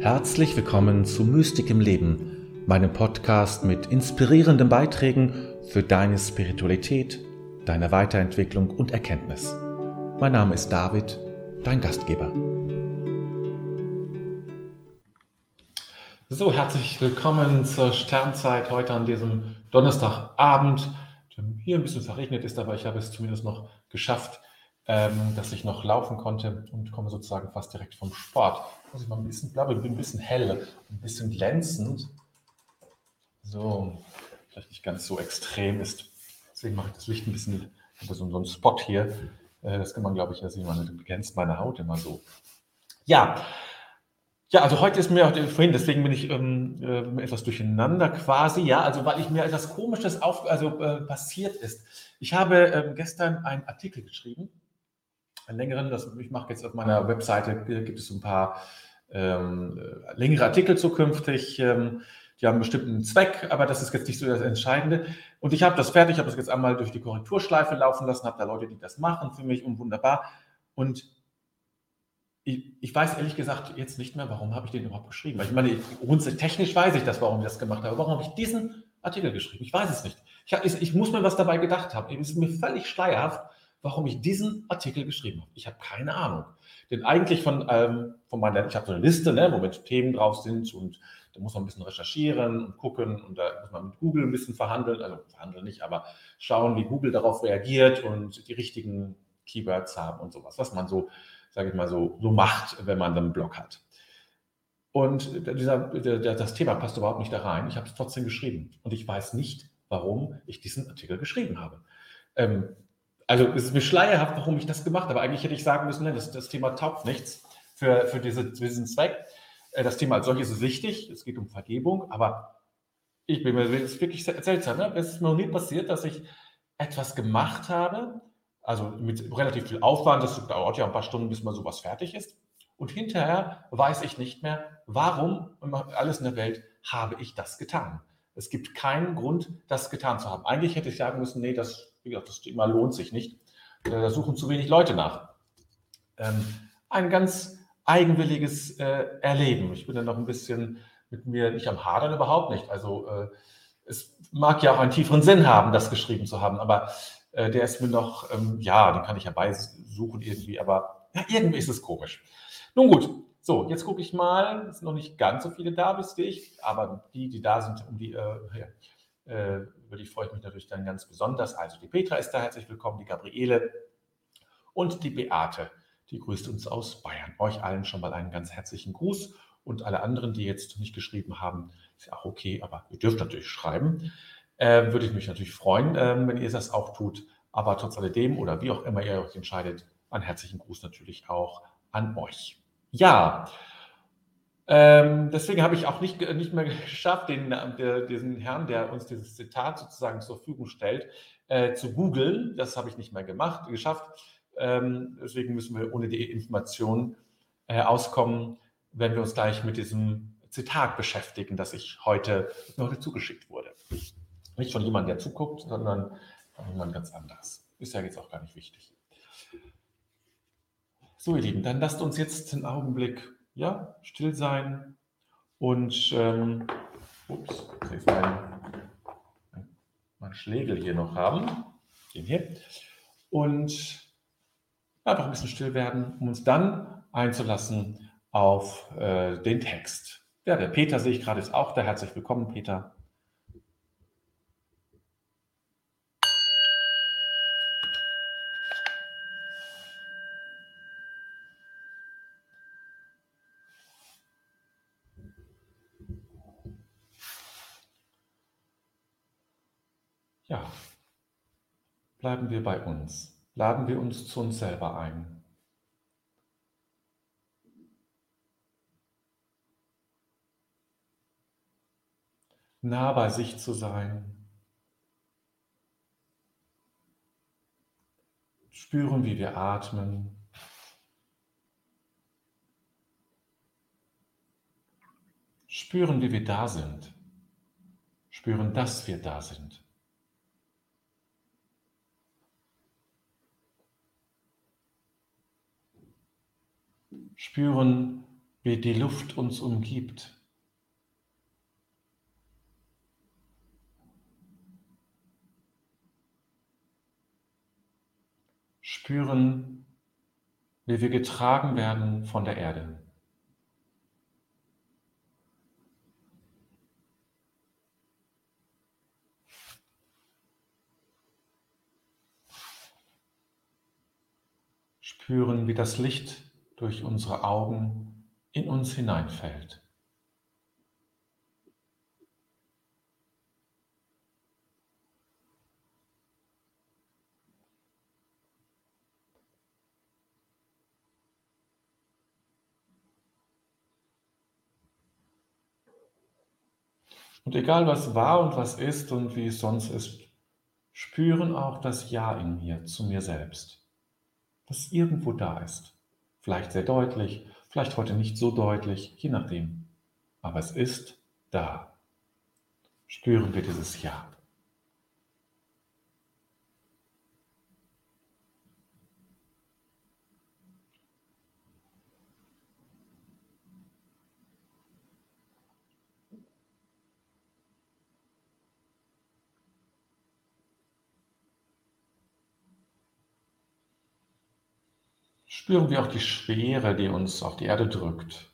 Herzlich willkommen zu Mystik im Leben, meinem Podcast mit inspirierenden Beiträgen für deine Spiritualität, deine Weiterentwicklung und Erkenntnis. Mein Name ist David, dein Gastgeber. So, herzlich willkommen zur Sternzeit heute an diesem Donnerstagabend. Hier ein bisschen verregnet ist, aber ich habe es zumindest noch geschafft, ähm, dass ich noch laufen konnte und komme sozusagen fast direkt vom Sport. Muss ich mal ein bisschen, ich, bin ein bisschen hell, ein bisschen glänzend. So, vielleicht nicht ganz so extrem ist. Deswegen mache ich das Licht ein bisschen, ich habe so, so einen Spot hier. Äh, das kann man, glaube ich, ja sehen, man glänzt meine Haut immer so. Ja, ja, also heute ist mir auch vorhin, deswegen bin ich ähm, äh, etwas durcheinander quasi, ja, also weil ich mir etwas Komisches auf, also äh, passiert ist. Ich habe ähm, gestern einen Artikel geschrieben einen längeren, das, ich mache jetzt auf meiner Webseite, gibt es ein paar ähm, längere Artikel zukünftig. Ähm, die haben einen bestimmten Zweck, aber das ist jetzt nicht so das Entscheidende. Und ich habe das fertig, habe das jetzt einmal durch die Korrekturschleife laufen lassen, habe da Leute, die das machen für mich und wunderbar. Und ich, ich, weiß ehrlich gesagt jetzt nicht mehr, warum habe ich den überhaupt geschrieben. Weil ich meine, technisch weiß ich das, warum ich das gemacht habe. Warum habe ich diesen Artikel geschrieben? Ich weiß es nicht. Ich, ich, ich muss mir was dabei gedacht haben. Es ist mir völlig schleierhaft, warum ich diesen Artikel geschrieben habe. Ich habe keine Ahnung. Denn eigentlich von, ähm, von meiner, ich habe so eine Liste, ne, wo mit Themen drauf sind und da muss man ein bisschen recherchieren und gucken und da muss man mit Google ein bisschen verhandeln, also verhandeln nicht, aber schauen, wie Google darauf reagiert und die richtigen Keywords haben und sowas, was man so, sage ich mal, so, so macht, wenn man einen Blog hat. Und dieser, der, das Thema passt überhaupt nicht da rein. Ich habe es trotzdem geschrieben und ich weiß nicht, warum ich diesen Artikel geschrieben habe. Ähm, also es ist mir schleierhaft, warum ich das gemacht habe. Eigentlich hätte ich sagen müssen, das, das Thema taugt nichts für, für diese, diesen Zweck. Äh, das Thema als solches ist wichtig, es geht um Vergebung, aber ich bin mir das ist wirklich seltsam. Ne? Es ist mir noch nie passiert, dass ich etwas gemacht habe, also mit relativ viel Aufwand, das dauert ja ein paar Stunden, bis mal sowas fertig ist. Und hinterher weiß ich nicht mehr, warum alles in der Welt habe ich das getan. Es gibt keinen Grund, das getan zu haben. Eigentlich hätte ich sagen müssen, nee, das wie gesagt, das Thema lohnt sich nicht. Da suchen zu wenig Leute nach. Ähm, ein ganz eigenwilliges äh, Erleben. Ich bin dann noch ein bisschen mit mir nicht am Hadern, überhaupt nicht. Also äh, es mag ja auch einen tieferen Sinn haben, das geschrieben zu haben, aber äh, der ist mir noch, ähm, ja, den kann ich herbeisuchen irgendwie, aber ja, irgendwie ist es komisch. Nun gut, so, jetzt gucke ich mal, es sind noch nicht ganz so viele da, wisst ich, aber die, die da sind, um die, äh, äh, über die freue ich mich natürlich dann ganz besonders. Also die Petra ist da, herzlich willkommen, die Gabriele und die Beate, die grüßt uns aus Bayern. Euch allen schon mal einen ganz herzlichen Gruß und alle anderen, die jetzt nicht geschrieben haben, ist ja auch okay, aber ihr dürft natürlich schreiben. Äh, würde ich mich natürlich freuen, äh, wenn ihr das auch tut. Aber trotz alledem oder wie auch immer ihr euch entscheidet, einen herzlichen Gruß natürlich auch an euch. Ja, ähm, deswegen habe ich auch nicht, nicht mehr geschafft, den, der, diesen Herrn, der uns dieses Zitat sozusagen zur Verfügung stellt, äh, zu googeln. Das habe ich nicht mehr gemacht, geschafft. Ähm, deswegen müssen wir ohne die Information äh, auskommen, wenn wir uns gleich mit diesem Zitat beschäftigen, das ich heute, heute zugeschickt wurde. Nicht von jemandem, der zuguckt, sondern von jemandem ganz anders. Ist ja jetzt auch gar nicht wichtig. So, ihr Lieben, dann lasst uns jetzt einen Augenblick ja, still sein und ähm, ups, jetzt meinen, meinen Schlägel hier noch haben, den hier, und einfach ein bisschen still werden, um uns dann einzulassen auf äh, den Text. Ja, der Peter sehe ich gerade ist auch da. Herzlich willkommen, Peter. Ja, bleiben wir bei uns. Laden wir uns zu uns selber ein. Nah bei sich zu sein. Spüren, wie wir atmen. Spüren, wie wir da sind. Spüren, dass wir da sind. Spüren, wie die Luft uns umgibt. Spüren, wie wir getragen werden von der Erde. Spüren, wie das Licht durch unsere Augen in uns hineinfällt. Und egal was war und was ist und wie es sonst ist, spüren auch das Ja in mir zu mir selbst, das irgendwo da ist. Vielleicht sehr deutlich, vielleicht heute nicht so deutlich, je nachdem. Aber es ist da. Spüren wir dieses Ja. Spüren wir auch die Schwere, die uns auf die Erde drückt,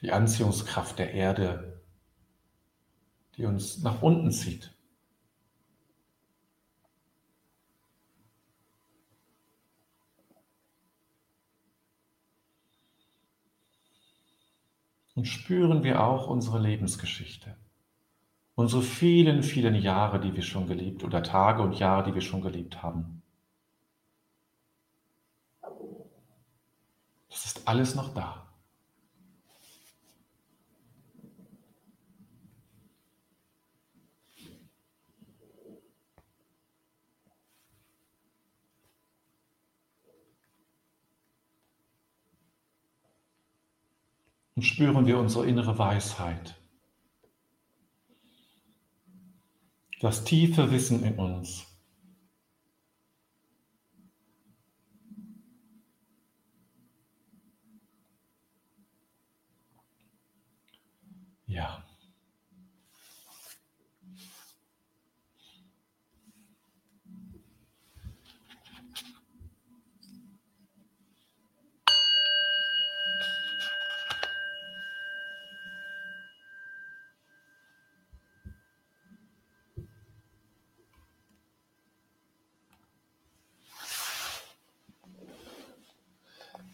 die Anziehungskraft der Erde, die uns nach unten zieht. Und spüren wir auch unsere Lebensgeschichte, unsere vielen, vielen Jahre, die wir schon geliebt oder Tage und Jahre, die wir schon geliebt haben. Das ist alles noch da. Und spüren wir unsere innere Weisheit. Das tiefe Wissen in uns. Ja.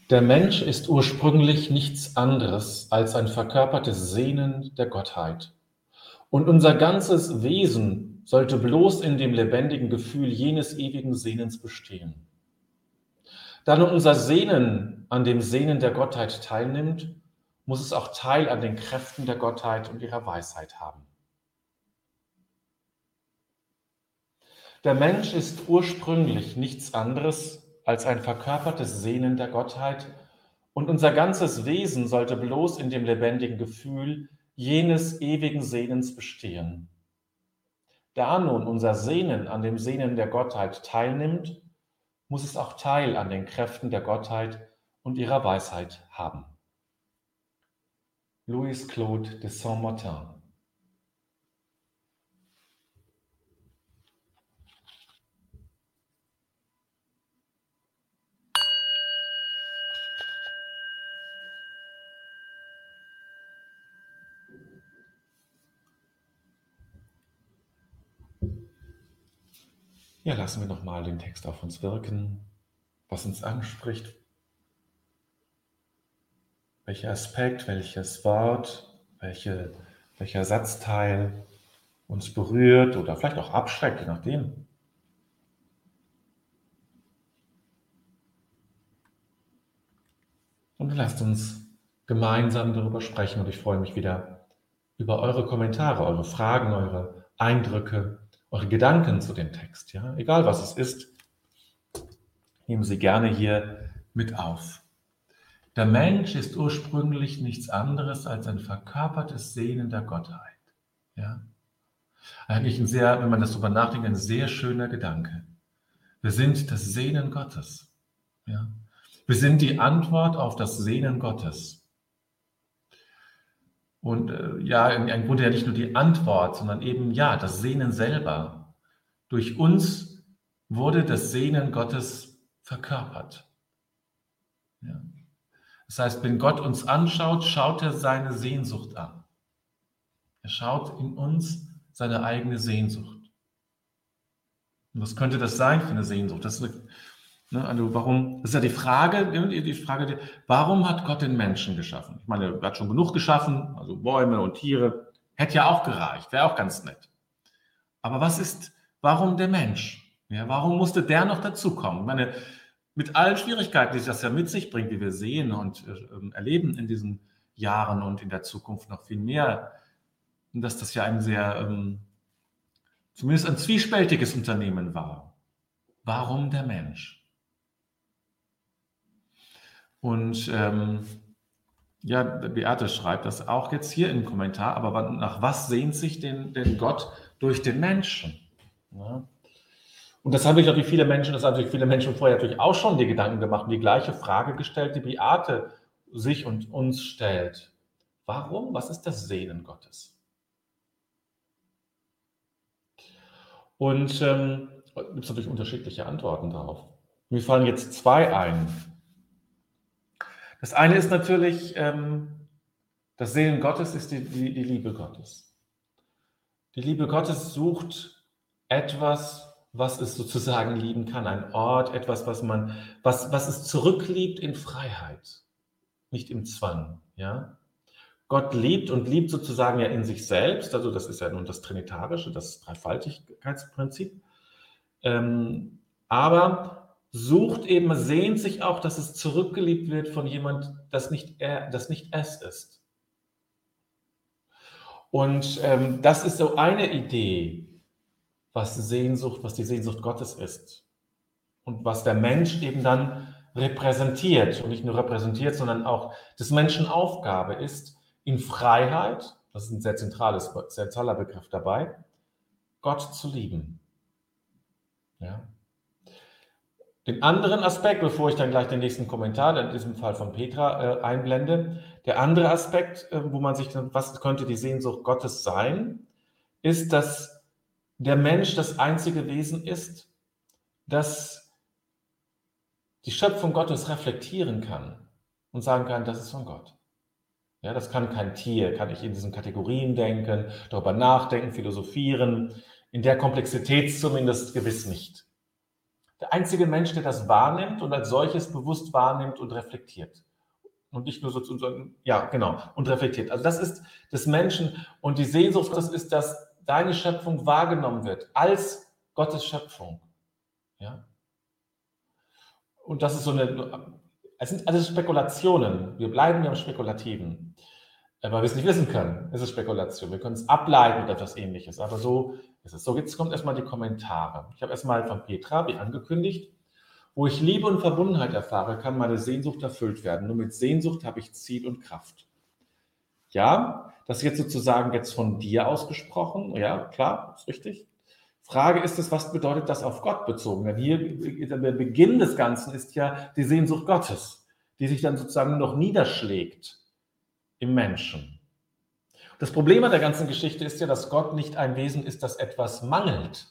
Der Mensch ist ursprünglich nichts anderes als ein verkörpertes Sehnen der Gottheit. Und unser ganzes Wesen sollte bloß in dem lebendigen Gefühl jenes ewigen Sehnens bestehen. Da nun unser Sehnen an dem Sehnen der Gottheit teilnimmt, muss es auch Teil an den Kräften der Gottheit und ihrer Weisheit haben. Der Mensch ist ursprünglich nichts anderes als ein verkörpertes Sehnen der Gottheit und unser ganzes Wesen sollte bloß in dem lebendigen Gefühl jenes ewigen Sehnens bestehen. Da nun unser Sehnen an dem Sehnen der Gottheit teilnimmt, muss es auch Teil an den Kräften der Gottheit und ihrer Weisheit haben. Louis Claude de Saint-Martin Ja, lassen wir nochmal den Text auf uns wirken, was uns anspricht, welcher Aspekt, welches Wort, welche, welcher Satzteil uns berührt oder vielleicht auch abschreckt, je nachdem. Und lasst uns gemeinsam darüber sprechen und ich freue mich wieder über eure Kommentare, eure Fragen, eure Eindrücke, eure Gedanken zu dem Text, ja, egal was es ist, nehmen Sie gerne hier mit auf. Der Mensch ist ursprünglich nichts anderes als ein verkörpertes Sehnen der Gottheit. Ja? Eigentlich ein sehr, wenn man das darüber nachdenkt, ein sehr schöner Gedanke. Wir sind das Sehnen Gottes. Ja? Wir sind die Antwort auf das Sehnen Gottes. Und äh, ja, im Grunde ja nicht nur die Antwort, sondern eben ja, das Sehnen selber. Durch uns wurde das Sehnen Gottes verkörpert. Ja. Das heißt, wenn Gott uns anschaut, schaut er seine Sehnsucht an. Er schaut in uns seine eigene Sehnsucht. Und was könnte das sein für eine Sehnsucht? Das ist, ne, also warum, das ist ja die Frage, die Frage, warum hat Gott den Menschen geschaffen? Ich meine, er hat schon genug geschaffen, also Bäume und Tiere. Hätte ja auch gereicht, wäre auch ganz nett. Aber was ist, warum der Mensch? Ja, warum musste der noch dazukommen? Ich meine, mit allen Schwierigkeiten, die das ja mit sich bringt, die wir sehen und äh, erleben in diesen Jahren und in der Zukunft noch viel mehr, dass das ja ein sehr, ähm, zumindest ein zwiespältiges Unternehmen war. Warum der Mensch? Und ähm, ja, Beate schreibt das auch jetzt hier im Kommentar, aber nach was sehnt sich denn, denn Gott durch den Menschen? Ja. Und das haben sich natürlich viele Menschen, das haben sich viele Menschen vorher natürlich auch schon die Gedanken gemacht und die gleiche Frage gestellt, die Beate sich und uns stellt. Warum? Was ist das Sehnen Gottes? Und ähm, gibt es natürlich unterschiedliche Antworten darauf. Mir fallen jetzt zwei ein. Das eine ist natürlich, ähm, das Sehnen Gottes ist die, die, die Liebe Gottes. Die Liebe Gottes sucht etwas, was es sozusagen lieben kann, ein Ort, etwas, was man, was, was es zurückliebt in Freiheit, nicht im Zwang, ja. Gott liebt und liebt sozusagen ja in sich selbst, also das ist ja nun das Trinitarische, das Dreifaltigkeitsprinzip, ähm, aber sucht eben, sehnt sich auch, dass es zurückgeliebt wird von jemand, das nicht er, das nicht es ist. Und ähm, das ist so eine Idee, was Sehnsucht, was die Sehnsucht Gottes ist und was der Mensch eben dann repräsentiert und nicht nur repräsentiert, sondern auch des Menschen Aufgabe ist, in Freiheit, das ist ein sehr zentrales, sehr zentraler Begriff dabei, Gott zu lieben. Ja. Den anderen Aspekt, bevor ich dann gleich den nächsten Kommentar, in diesem Fall von Petra, äh, einblende, der andere Aspekt, äh, wo man sich, was könnte die Sehnsucht Gottes sein, ist, dass der Mensch das einzige Wesen ist, das die Schöpfung Gottes reflektieren kann und sagen kann, das ist von Gott. Ja, das kann kein Tier, kann ich in diesen Kategorien denken, darüber nachdenken, philosophieren, in der Komplexität zumindest gewiss nicht. Der einzige Mensch, der das wahrnimmt und als solches bewusst wahrnimmt und reflektiert. Und nicht nur so, ja, genau, und reflektiert. Also das ist des Menschen und die Sehnsucht, das ist das deine Schöpfung wahrgenommen wird als Gottes Schöpfung. Ja? Und das ist so eine, es sind alles Spekulationen. Wir bleiben ja im Spekulativen. Weil wir es nicht wissen können. Es ist Spekulation. Wir können es ableiten oder etwas ähnliches. Aber so ist es. So, jetzt kommt erstmal die Kommentare. Ich habe erstmal von Petra, wie angekündigt, wo ich Liebe und Verbundenheit erfahre, kann meine Sehnsucht erfüllt werden. Nur mit Sehnsucht habe ich Ziel und Kraft. Ja, das ist jetzt sozusagen jetzt von dir ausgesprochen. Ja, klar, ist richtig. Frage ist es, was bedeutet das auf Gott bezogen? Denn hier, der Beginn des Ganzen ist ja die Sehnsucht Gottes, die sich dann sozusagen noch niederschlägt im Menschen. Das Problem an der ganzen Geschichte ist ja, dass Gott nicht ein Wesen ist, das etwas mangelt.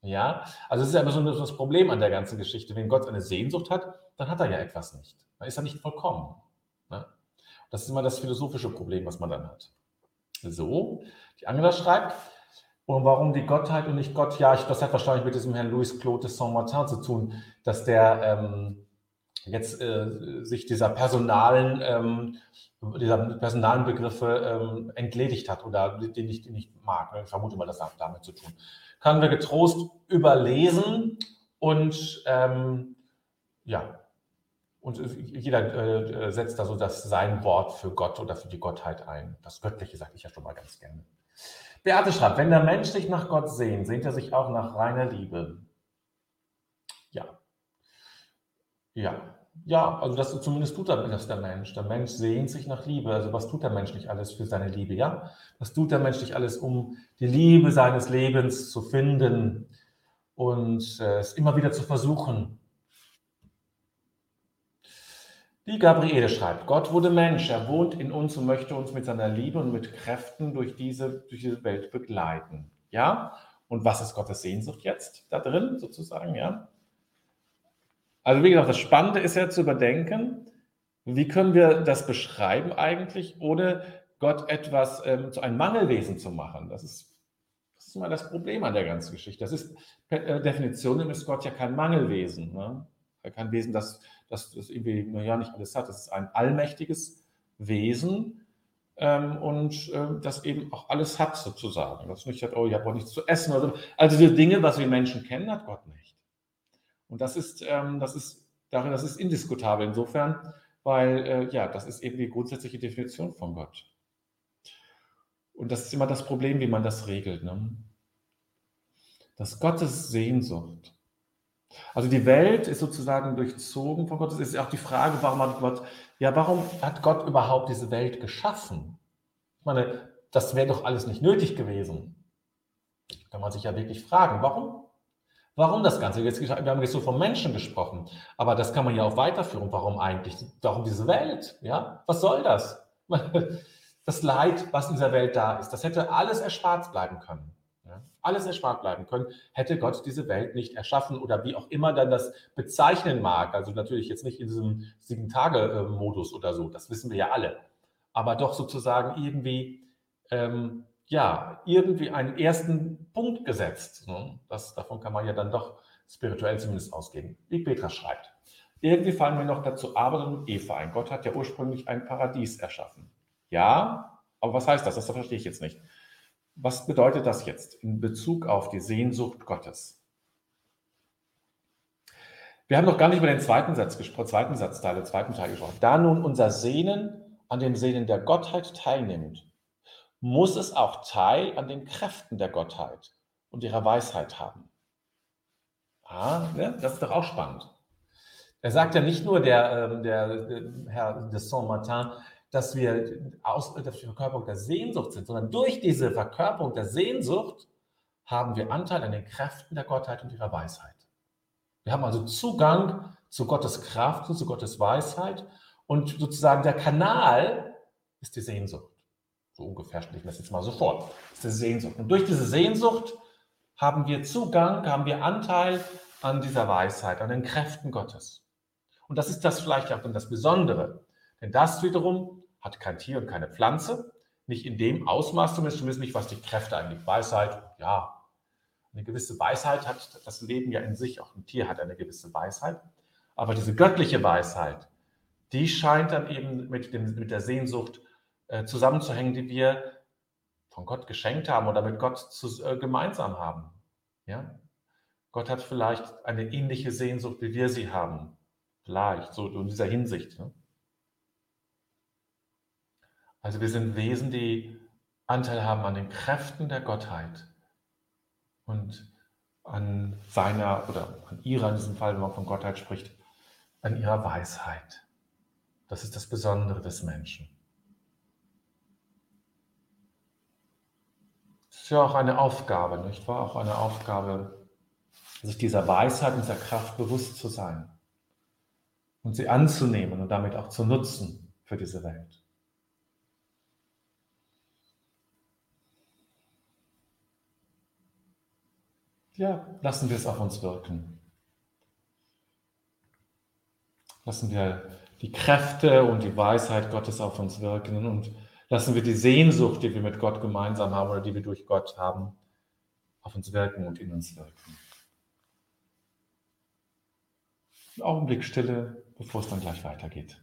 Ja, also es ist ja immer so das Problem an der ganzen Geschichte. Wenn Gott eine Sehnsucht hat, dann hat er ja etwas nicht. Dann ist er nicht vollkommen. Das ist immer das philosophische Problem, was man dann hat. So, die Angela schreibt, und warum die Gottheit und nicht Gott? Ja, ich, das hat wahrscheinlich mit diesem Herrn Louis Claude de Saint-Martin zu tun, dass der ähm, jetzt äh, sich dieser personalen, ähm, dieser personalen Begriffe ähm, entledigt hat oder den ich, den ich mag. Ich vermute mal, das hat damit zu tun. Können wir getrost überlesen und ähm, ja, und jeder äh, setzt da so das sein Wort für Gott oder für die Gottheit ein. Das Göttliche sage ich ja schon mal ganz gerne. Beate schreibt, wenn der Mensch sich nach Gott sehnt, sehnt er sich auch nach reiner Liebe. Ja. Ja. Ja, also das zumindest tut das der Mensch. Der Mensch sehnt sich nach Liebe. Also was tut der Mensch nicht alles für seine Liebe, ja? Was tut der Mensch nicht alles, um die Liebe seines Lebens zu finden und äh, es immer wieder zu versuchen? Die Gabriele schreibt, Gott wurde Mensch, er wohnt in uns und möchte uns mit seiner Liebe und mit Kräften durch diese, durch diese Welt begleiten. Ja? Und was ist Gottes Sehnsucht jetzt da drin, sozusagen? Ja? Also wie gesagt, das Spannende ist ja zu überdenken, wie können wir das beschreiben eigentlich, ohne Gott etwas ähm, zu einem Mangelwesen zu machen. Das ist, das ist immer das Problem an der ganzen Geschichte. Das ist per äh, Definition ist Gott ja kein Mangelwesen. Ne? Kein Wesen, das, das, das irgendwie naja, nicht alles hat. Das ist ein allmächtiges Wesen ähm, und äh, das eben auch alles hat sozusagen. Das nicht hat, oh, ich habe auch nichts zu essen. Oder so. Also die Dinge, was wir Menschen kennen, hat Gott nicht. Und das ist, ähm, das ist, darin, das ist indiskutabel insofern, weil äh, ja, das ist eben die grundsätzliche Definition von Gott. Und das ist immer das Problem, wie man das regelt. Ne? Das Gottes Sehnsucht. Also die Welt ist sozusagen durchzogen von Gott. Es ist auch die Frage, warum hat Gott, ja, warum hat Gott überhaupt diese Welt geschaffen? Ich meine, das wäre doch alles nicht nötig gewesen. Kann man sich ja wirklich fragen, warum? Warum das Ganze? Jetzt, wir haben jetzt so vom Menschen gesprochen, aber das kann man ja auch weiterführen. Warum eigentlich? Warum diese Welt? Ja, was soll das? Das Leid, was in dieser Welt da ist, das hätte alles erspart bleiben können. Ja? Alles erspart bleiben können, hätte Gott diese Welt nicht erschaffen oder wie auch immer dann das bezeichnen mag. Also natürlich jetzt nicht in diesem Sieben-Tage-Modus oder so, das wissen wir ja alle. Aber doch sozusagen irgendwie ähm, ja, irgendwie einen ersten Punkt gesetzt. Ne? Das, davon kann man ja dann doch spirituell zumindest ausgehen. Wie Petra schreibt. Irgendwie fallen mir noch dazu Adam und Eva ein. Gott hat ja ursprünglich ein Paradies erschaffen. Ja, aber was heißt das? Das verstehe ich jetzt nicht. Was bedeutet das jetzt in Bezug auf die Sehnsucht Gottes? Wir haben noch gar nicht über den zweiten Satz gesprochen, zweiten Satzteil, den zweiten Teil gesprochen. Da nun unser Sehnen an dem Sehnen der Gottheit teilnimmt, muss es auch Teil an den Kräften der Gottheit und ihrer Weisheit haben. Ah, ne? das ist doch auch spannend. Er sagt ja nicht nur der, ähm, der, der Herr de Saint-Martin, dass wir aus der Verkörperung der Sehnsucht sind, sondern durch diese Verkörperung der Sehnsucht haben wir Anteil an den Kräften der Gottheit und ihrer Weisheit. Wir haben also Zugang zu Gottes Kraft und zu Gottes Weisheit und sozusagen der Kanal ist die Sehnsucht. So ungefähr stelle ich das jetzt mal so vor. Das ist die Sehnsucht. Und durch diese Sehnsucht haben wir Zugang, haben wir Anteil an dieser Weisheit, an den Kräften Gottes. Und das ist das vielleicht auch dann das Besondere. Denn das wiederum hat kein Tier und keine Pflanze. Nicht in dem Ausmaß zumindest, nicht, was die Kräfte angeht. Weisheit, ja, eine gewisse Weisheit hat das Leben ja in sich. Auch ein Tier hat eine gewisse Weisheit. Aber diese göttliche Weisheit, die scheint dann eben mit, dem, mit der Sehnsucht äh, zusammenzuhängen, die wir von Gott geschenkt haben oder mit Gott zu, äh, gemeinsam haben. Ja? Gott hat vielleicht eine ähnliche Sehnsucht, wie wir sie haben. Vielleicht, so in dieser Hinsicht. Ne? Also wir sind Wesen, die Anteil haben an den Kräften der Gottheit und an seiner oder an ihrer, in diesem Fall, wenn man von Gottheit spricht, an ihrer Weisheit. Das ist das Besondere des Menschen. Ja auch eine Aufgabe, nicht wahr? Auch eine Aufgabe, sich dieser Weisheit und dieser Kraft bewusst zu sein und sie anzunehmen und damit auch zu nutzen für diese Welt. Ja, lassen wir es auf uns wirken. Lassen wir die Kräfte und die Weisheit Gottes auf uns wirken und Lassen wir die Sehnsucht, die wir mit Gott gemeinsam haben oder die wir durch Gott haben, auf uns wirken und in uns wirken. Ein Augenblick Stille, bevor es dann gleich weitergeht.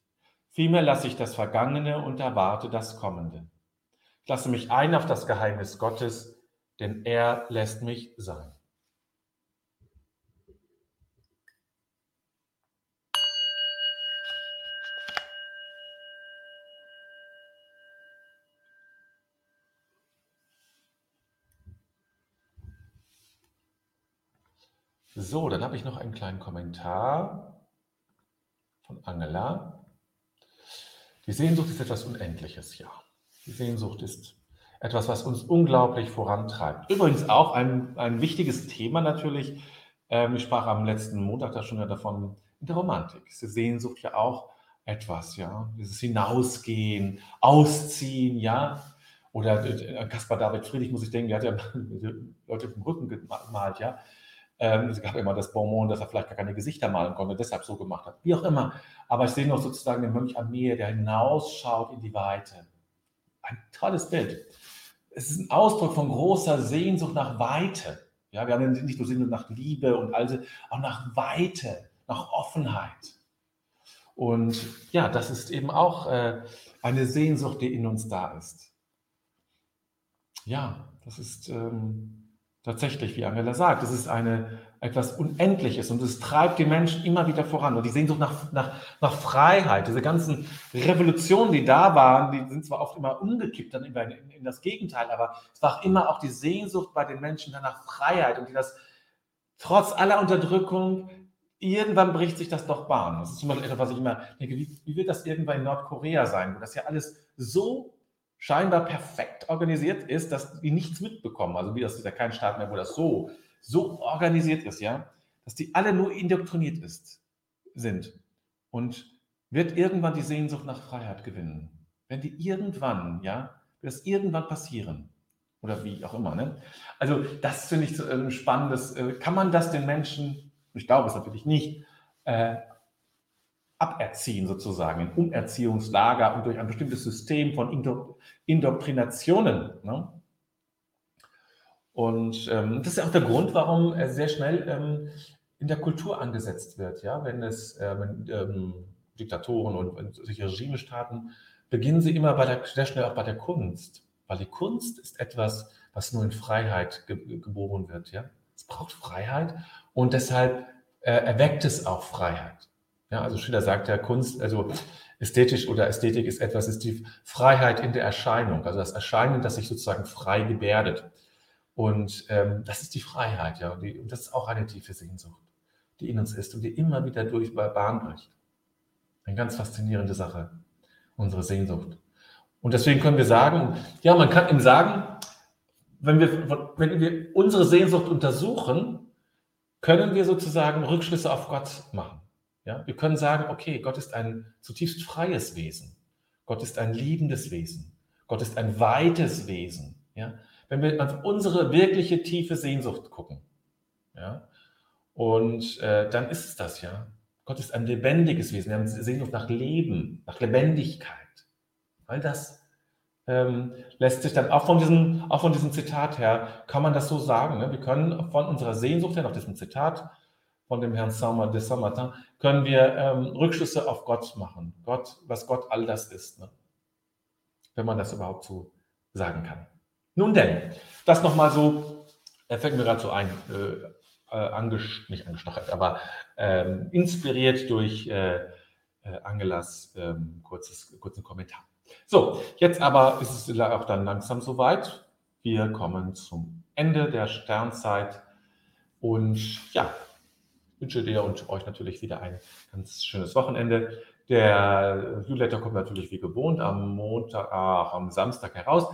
Vielmehr lasse ich das Vergangene und erwarte das Kommende. Ich lasse mich ein auf das Geheimnis Gottes, denn er lässt mich sein. So, dann habe ich noch einen kleinen Kommentar von Angela. Die Sehnsucht ist etwas Unendliches, ja. Die Sehnsucht ist etwas, was uns unglaublich vorantreibt. Übrigens auch ein, ein wichtiges Thema natürlich. Ähm, ich sprach am letzten Montag da schon davon in der Romantik. Ist die Sehnsucht ja auch etwas, ja. Dieses Hinausgehen, Ausziehen, ja. Oder äh, Caspar David Friedrich, muss ich denken, der hat ja Leute auf dem Rücken gemalt, ja. Ähm, es gab immer das Bonbon, dass er vielleicht gar keine Gesichter malen konnte, deshalb so gemacht hat. Wie auch immer. Aber ich sehe noch sozusagen den Mönch am Meer, der hinausschaut in die Weite. Ein tolles Bild. Es ist ein Ausdruck von großer Sehnsucht nach Weite. Ja, wir haben nicht nur Sehnsucht nach Liebe und also auch nach Weite, nach Offenheit. Und ja, das ist eben auch äh, eine Sehnsucht, die in uns da ist. Ja, das ist ähm, Tatsächlich, wie Angela sagt, es ist eine, etwas Unendliches und es treibt die Menschen immer wieder voran. Und die Sehnsucht nach, nach, nach Freiheit, diese ganzen Revolutionen, die da waren, die sind zwar oft immer umgekippt dann in, in das Gegenteil, aber es war immer auch die Sehnsucht bei den Menschen nach Freiheit und die das trotz aller Unterdrückung, irgendwann bricht sich das doch Bahn. Das ist zum Beispiel etwas, was ich immer denke, wie, wie wird das irgendwann in Nordkorea sein, wo das ja alles so scheinbar perfekt organisiert ist, dass die nichts mitbekommen. Also wie das ist ja kein Staat mehr, wo das so, so organisiert ist, ja, dass die alle nur indoktriniert ist, sind. Und wird irgendwann die Sehnsucht nach Freiheit gewinnen. Wenn die irgendwann, ja, wird das irgendwann passieren. Oder wie auch immer. Ne? Also das finde ich so, äh, spannendes. Äh, kann man das den Menschen, ich glaube es natürlich nicht, äh, aberziehen sozusagen, in Umerziehungslager und durch ein bestimmtes System von Indoktrinationen. Ne? Und ähm, das ist auch der Grund, warum er sehr schnell ähm, in der Kultur angesetzt wird. Ja? Wenn es äh, wenn, ähm, Diktatoren und solche Regime starten, beginnen sie immer der, sehr schnell auch bei der Kunst. Weil die Kunst ist etwas, was nur in Freiheit ge geboren wird. Ja? Es braucht Freiheit und deshalb äh, erweckt es auch Freiheit. Ja, also Schiller sagt ja, Kunst, also ästhetisch oder Ästhetik ist etwas, ist die Freiheit in der Erscheinung, also das Erscheinen, das sich sozusagen frei gebärdet. Und ähm, das ist die Freiheit, ja, und, die, und, das ist auch eine tiefe Sehnsucht, die in uns ist und die immer wieder durch Bahn bricht. Eine ganz faszinierende Sache, unsere Sehnsucht. Und deswegen können wir sagen, ja, man kann ihm sagen, wenn wir, wenn wir unsere Sehnsucht untersuchen, können wir sozusagen Rückschlüsse auf Gott machen. Ja, wir können sagen, okay, Gott ist ein zutiefst freies Wesen. Gott ist ein liebendes Wesen. Gott ist ein weites Wesen. Ja, wenn wir auf unsere wirkliche tiefe Sehnsucht gucken, ja, und äh, dann ist es das, ja. Gott ist ein lebendiges Wesen. Wir haben Sehnsucht nach Leben, nach Lebendigkeit. All das ähm, lässt sich dann auch von, diesem, auch von diesem Zitat her, kann man das so sagen. Ne? Wir können von unserer Sehnsucht her, nach diesem Zitat, von dem Herrn Saint de Saint-Martin, können wir ähm, Rückschlüsse auf Gott machen. Gott, was Gott all das ist. Ne? Wenn man das überhaupt so sagen kann. Nun denn, das nochmal so, er fällt mir gerade so ein, äh, äh, anges nicht angestachelt, aber ähm, inspiriert durch äh, äh Angelas ähm, kurzes, kurzen Kommentar. So, jetzt aber ist es auch dann langsam soweit. Wir kommen zum Ende der Sternzeit und ja, wünsche dir und euch natürlich wieder ein ganz schönes Wochenende. Der Newsletter kommt natürlich wie gewohnt am Montag, ach, am Samstag heraus.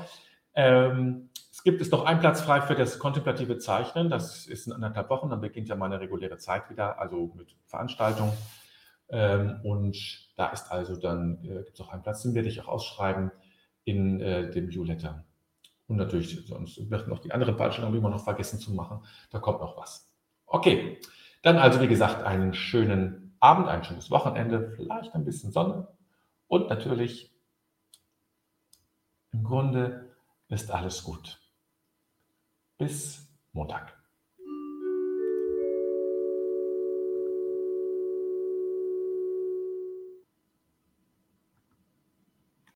Ähm, es gibt es noch einen Platz frei für das kontemplative Zeichnen. Das ist in anderthalb Wochen. Dann beginnt ja meine reguläre Zeit wieder, also mit Veranstaltungen. Ähm, und da ist also dann, äh, gibt es auch einen Platz, den werde ich auch ausschreiben in äh, dem Viewletter. Und natürlich, sonst wird noch die anderen Fallstellungen immer noch vergessen zu machen. Da kommt noch was. Okay, dann also wie gesagt einen schönen Abend, ein schönes Wochenende, vielleicht ein bisschen Sonne und natürlich im Grunde ist alles gut. Bis Montag.